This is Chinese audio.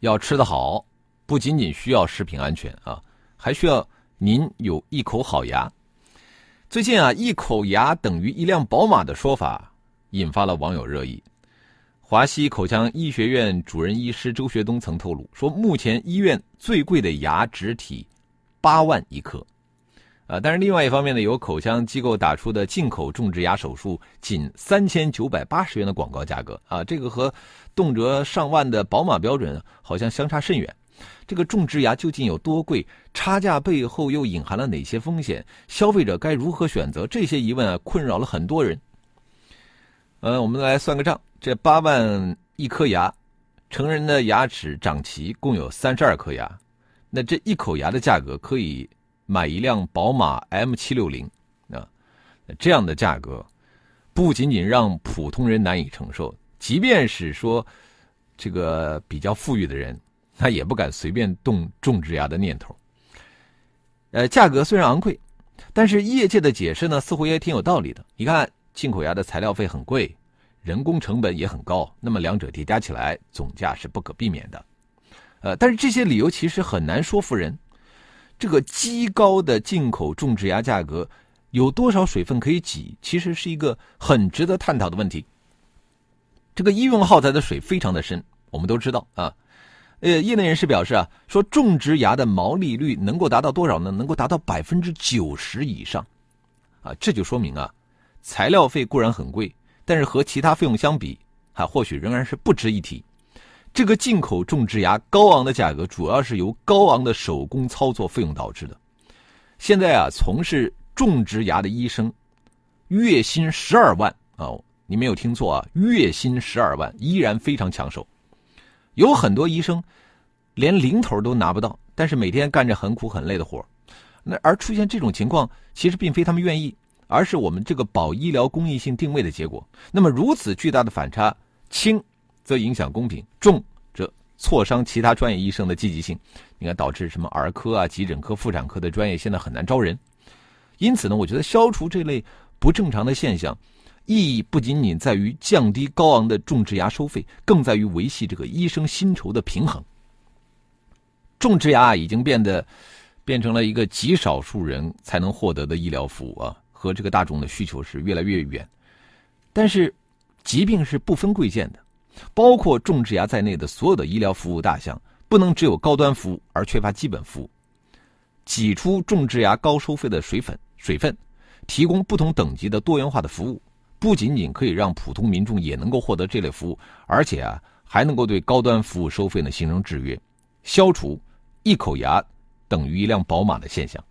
要吃得好，不仅仅需要食品安全啊，还需要您有一口好牙。最近啊，一口牙等于一辆宝马的说法引发了网友热议。华西口腔医学院主任医师周学东曾透露说，目前医院最贵的牙植体八万一颗。啊，但是另外一方面呢，有口腔机构打出的进口种植牙手术仅三千九百八十元的广告价格啊，这个和动辄上万的宝马标准好像相差甚远。这个种植牙究竟有多贵？差价背后又隐含了哪些风险？消费者该如何选择？这些疑问啊，困扰了很多人。呃，我们来算个账，这八万一颗牙，成人的牙齿长齐共有三十二颗牙，那这一口牙的价格可以。买一辆宝马 M 七六零啊，这样的价格不仅仅让普通人难以承受，即便是说这个比较富裕的人，他也不敢随便动种植牙的念头。呃，价格虽然昂贵，但是业界的解释呢，似乎也挺有道理的。你看，进口牙的材料费很贵，人工成本也很高，那么两者叠加起来，总价是不可避免的。呃，但是这些理由其实很难说服人。这个极高的进口种植牙价格有多少水分可以挤？其实是一个很值得探讨的问题。这个医用耗材的水非常的深，我们都知道啊。呃，业内人士表示啊，说种植牙的毛利率能够达到多少呢？能够达到百分之九十以上，啊，这就说明啊，材料费固然很贵，但是和其他费用相比，啊或许仍然是不值一提。这个进口种植牙高昂的价格，主要是由高昂的手工操作费用导致的。现在啊，从事种植牙的医生，月薪十二万啊，你没有听错啊，月薪十二万依然非常抢手。有很多医生连零头都拿不到，但是每天干着很苦很累的活那而出现这种情况，其实并非他们愿意，而是我们这个保医疗公益性定位的结果。那么如此巨大的反差，轻。则影响公平，重则挫伤其他专业医生的积极性。你看，导致什么儿科啊、急诊科、妇产科的专业现在很难招人。因此呢，我觉得消除这类不正常的现象，意义不仅仅在于降低高昂的种植牙收费，更在于维系这个医生薪酬的平衡。种植牙已经变得变成了一个极少数人才能获得的医疗服务啊，和这个大众的需求是越来越远。但是，疾病是不分贵贱的。包括种植牙在内的所有的医疗服务大项，不能只有高端服务而缺乏基本服务。挤出种植牙高收费的水分，水分，提供不同等级的多元化的服务，不仅仅可以让普通民众也能够获得这类服务，而且啊，还能够对高端服务收费呢形成制约，消除一口牙等于一辆宝马的现象。